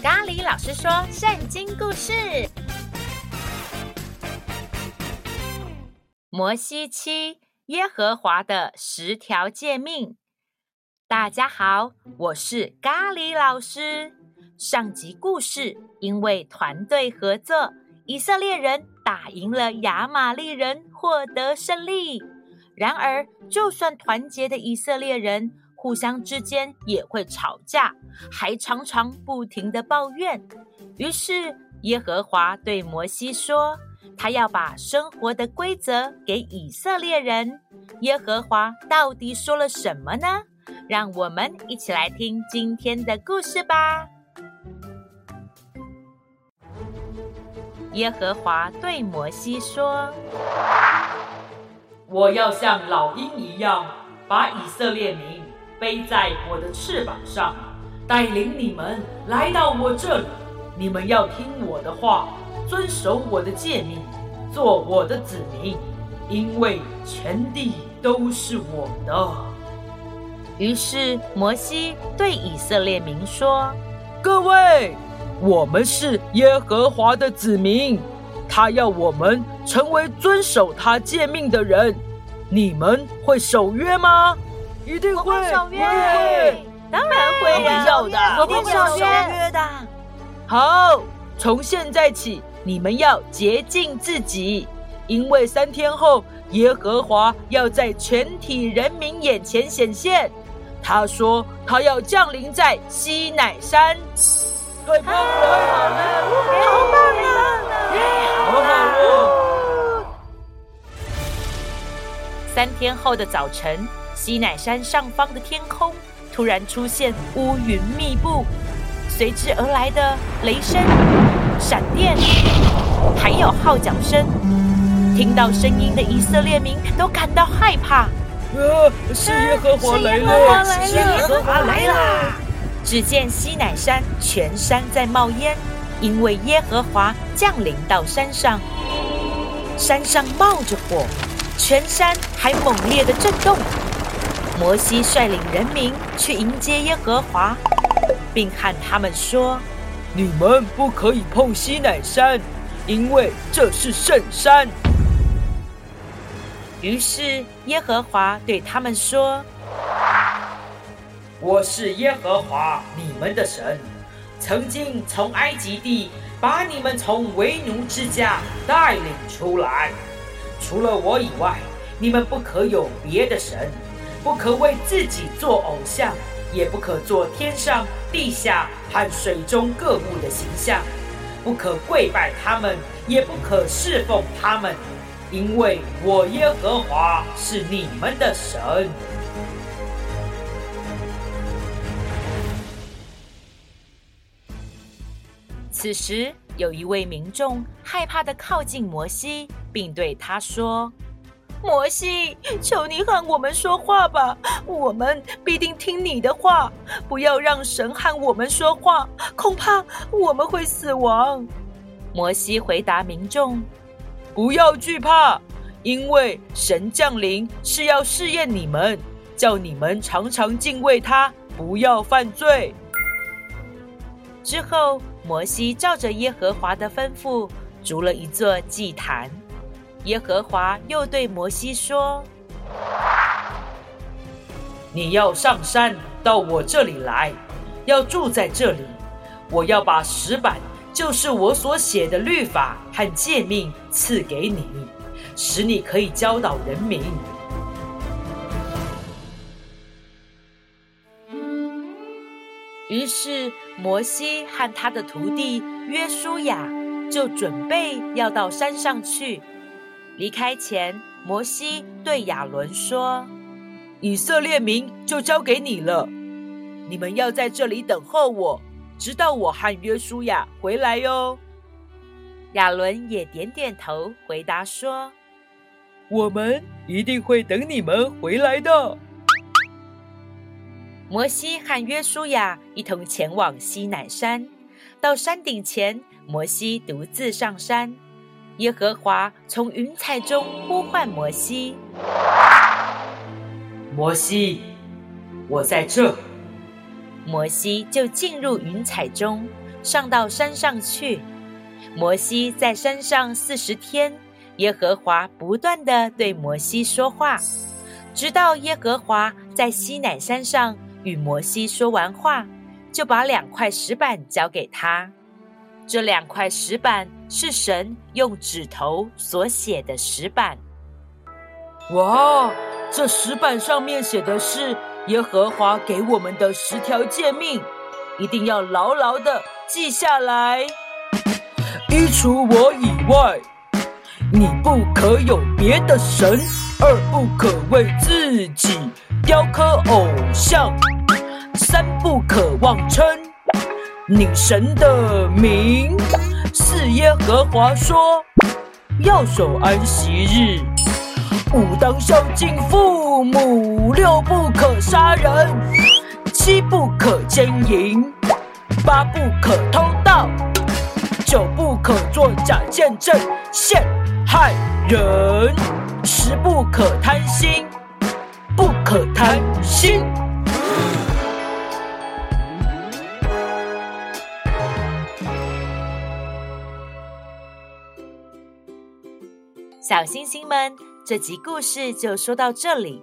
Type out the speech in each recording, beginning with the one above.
咖喱老师说圣经故事：摩西七耶和华的十条诫命。大家好，我是咖喱老师。上集故事，因为团队合作，以色列人打赢了亚玛力人，获得胜利。然而，就算团结的以色列人，互相之间也会吵架，还常常不停的抱怨。于是，耶和华对摩西说：“他要把生活的规则给以色列人。”耶和华到底说了什么呢？让我们一起来听今天的故事吧。耶和华对摩西说：“我要像老鹰一样，把以色列民背在我的翅膀上，带领你们来到我这里。你们要听我的话，遵守我的诫命，做我的子民，因为全地都是我的。”于是摩西对以色列民说：“各位。”我们是耶和华的子民，他要我们成为遵守他诫命的人。你们会守约吗？一定会守约，当然会呀，一定会守约的。好，从现在起，你们要洁净自己，因为三天后，耶和华要在全体人民眼前显现。他说，他要降临在西乃山。太棒了！好棒啊！好好哦！三天后的早晨，西乃山上方的天空突然出现乌云密布，随之而来的雷声、闪电，还有号角声。听到声音的以色列民都感到害怕。呃，是耶和华来了！是耶和华来了！只见西乃山全山在冒烟，因为耶和华降临到山上，山上冒着火，全山还猛烈地震动。摩西率领人民去迎接耶和华，并和他们说：“你们不可以碰西乃山，因为这是圣山。”于是耶和华对他们说。我是耶和华你们的神，曾经从埃及地把你们从为奴之家带领出来。除了我以外，你们不可有别的神，不可为自己做偶像，也不可做天上、地下和水中各物的形象，不可跪拜他们，也不可侍奉他们，因为我耶和华是你们的神。此时，有一位民众害怕的靠近摩西，并对他说：“摩西，求你和我们说话吧，我们必定听你的话。不要让神和我们说话，恐怕我们会死亡。”摩西回答民众：“不要惧怕，因为神降临是要试验你们，叫你们常常敬畏他，不要犯罪。”之后。摩西照着耶和华的吩咐，筑了一座祭坛。耶和华又对摩西说：“你要上山到我这里来，要住在这里。我要把石板，就是我所写的律法和诫命，赐给你，使你可以教导人民。”于是摩西和他的徒弟约书亚就准备要到山上去。离开前，摩西对亚伦说：“以色列民就交给你了，你们要在这里等候我，直到我和约书亚回来哟。”亚伦也点点头，回答说：“我们一定会等你们回来的。”摩西和约书亚一同前往西南山，到山顶前，摩西独自上山。耶和华从云彩中呼唤摩西：“摩西，我在这。”摩西就进入云彩中，上到山上去。摩西在山上四十天，耶和华不断地对摩西说话，直到耶和华在西乃山上与摩西说完话，就把两块石板交给他。这两块石板是神用指头所写的石板。哇，这石板上面写的是耶和华给我们的十条诫命，一定要牢牢的记下来。一除我以外，你不可有别的神；二不可为自己雕刻偶像；三不可妄称女神的名；四耶和华说要守安息日；五当孝敬父母；六不可杀人；七不可奸淫；八不可偷盗。九不可作假见证，陷害人；十不可贪心，不可贪心。小星星们，这集故事就说到这里。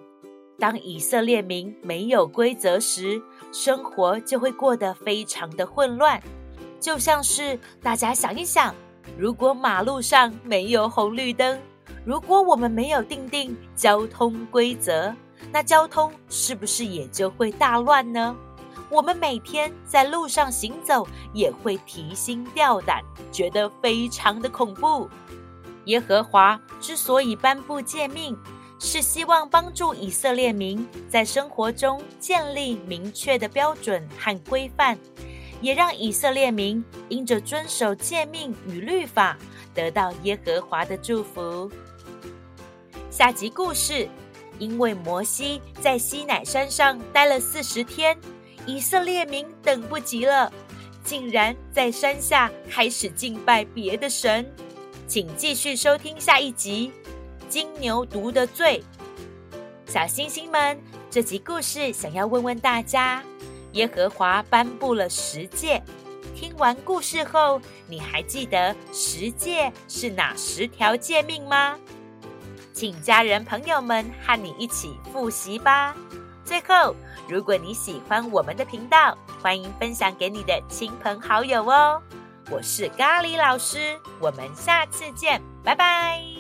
当以色列民没有规则时，生活就会过得非常的混乱。就像是大家想一想，如果马路上没有红绿灯，如果我们没有定定交通规则，那交通是不是也就会大乱呢？我们每天在路上行走也会提心吊胆，觉得非常的恐怖。耶和华之所以颁布诫命，是希望帮助以色列民在生活中建立明确的标准和规范。也让以色列民因着遵守诫命与律法，得到耶和华的祝福。下集故事，因为摩西在西乃山上待了四十天，以色列民等不及了，竟然在山下开始敬拜别的神。请继续收听下一集《金牛犊的罪》。小星星们，这集故事想要问问大家。耶和华颁布了十诫，听完故事后，你还记得十诫是哪十条诫命吗？请家人朋友们和你一起复习吧。最后，如果你喜欢我们的频道，欢迎分享给你的亲朋好友哦。我是咖喱老师，我们下次见，拜拜。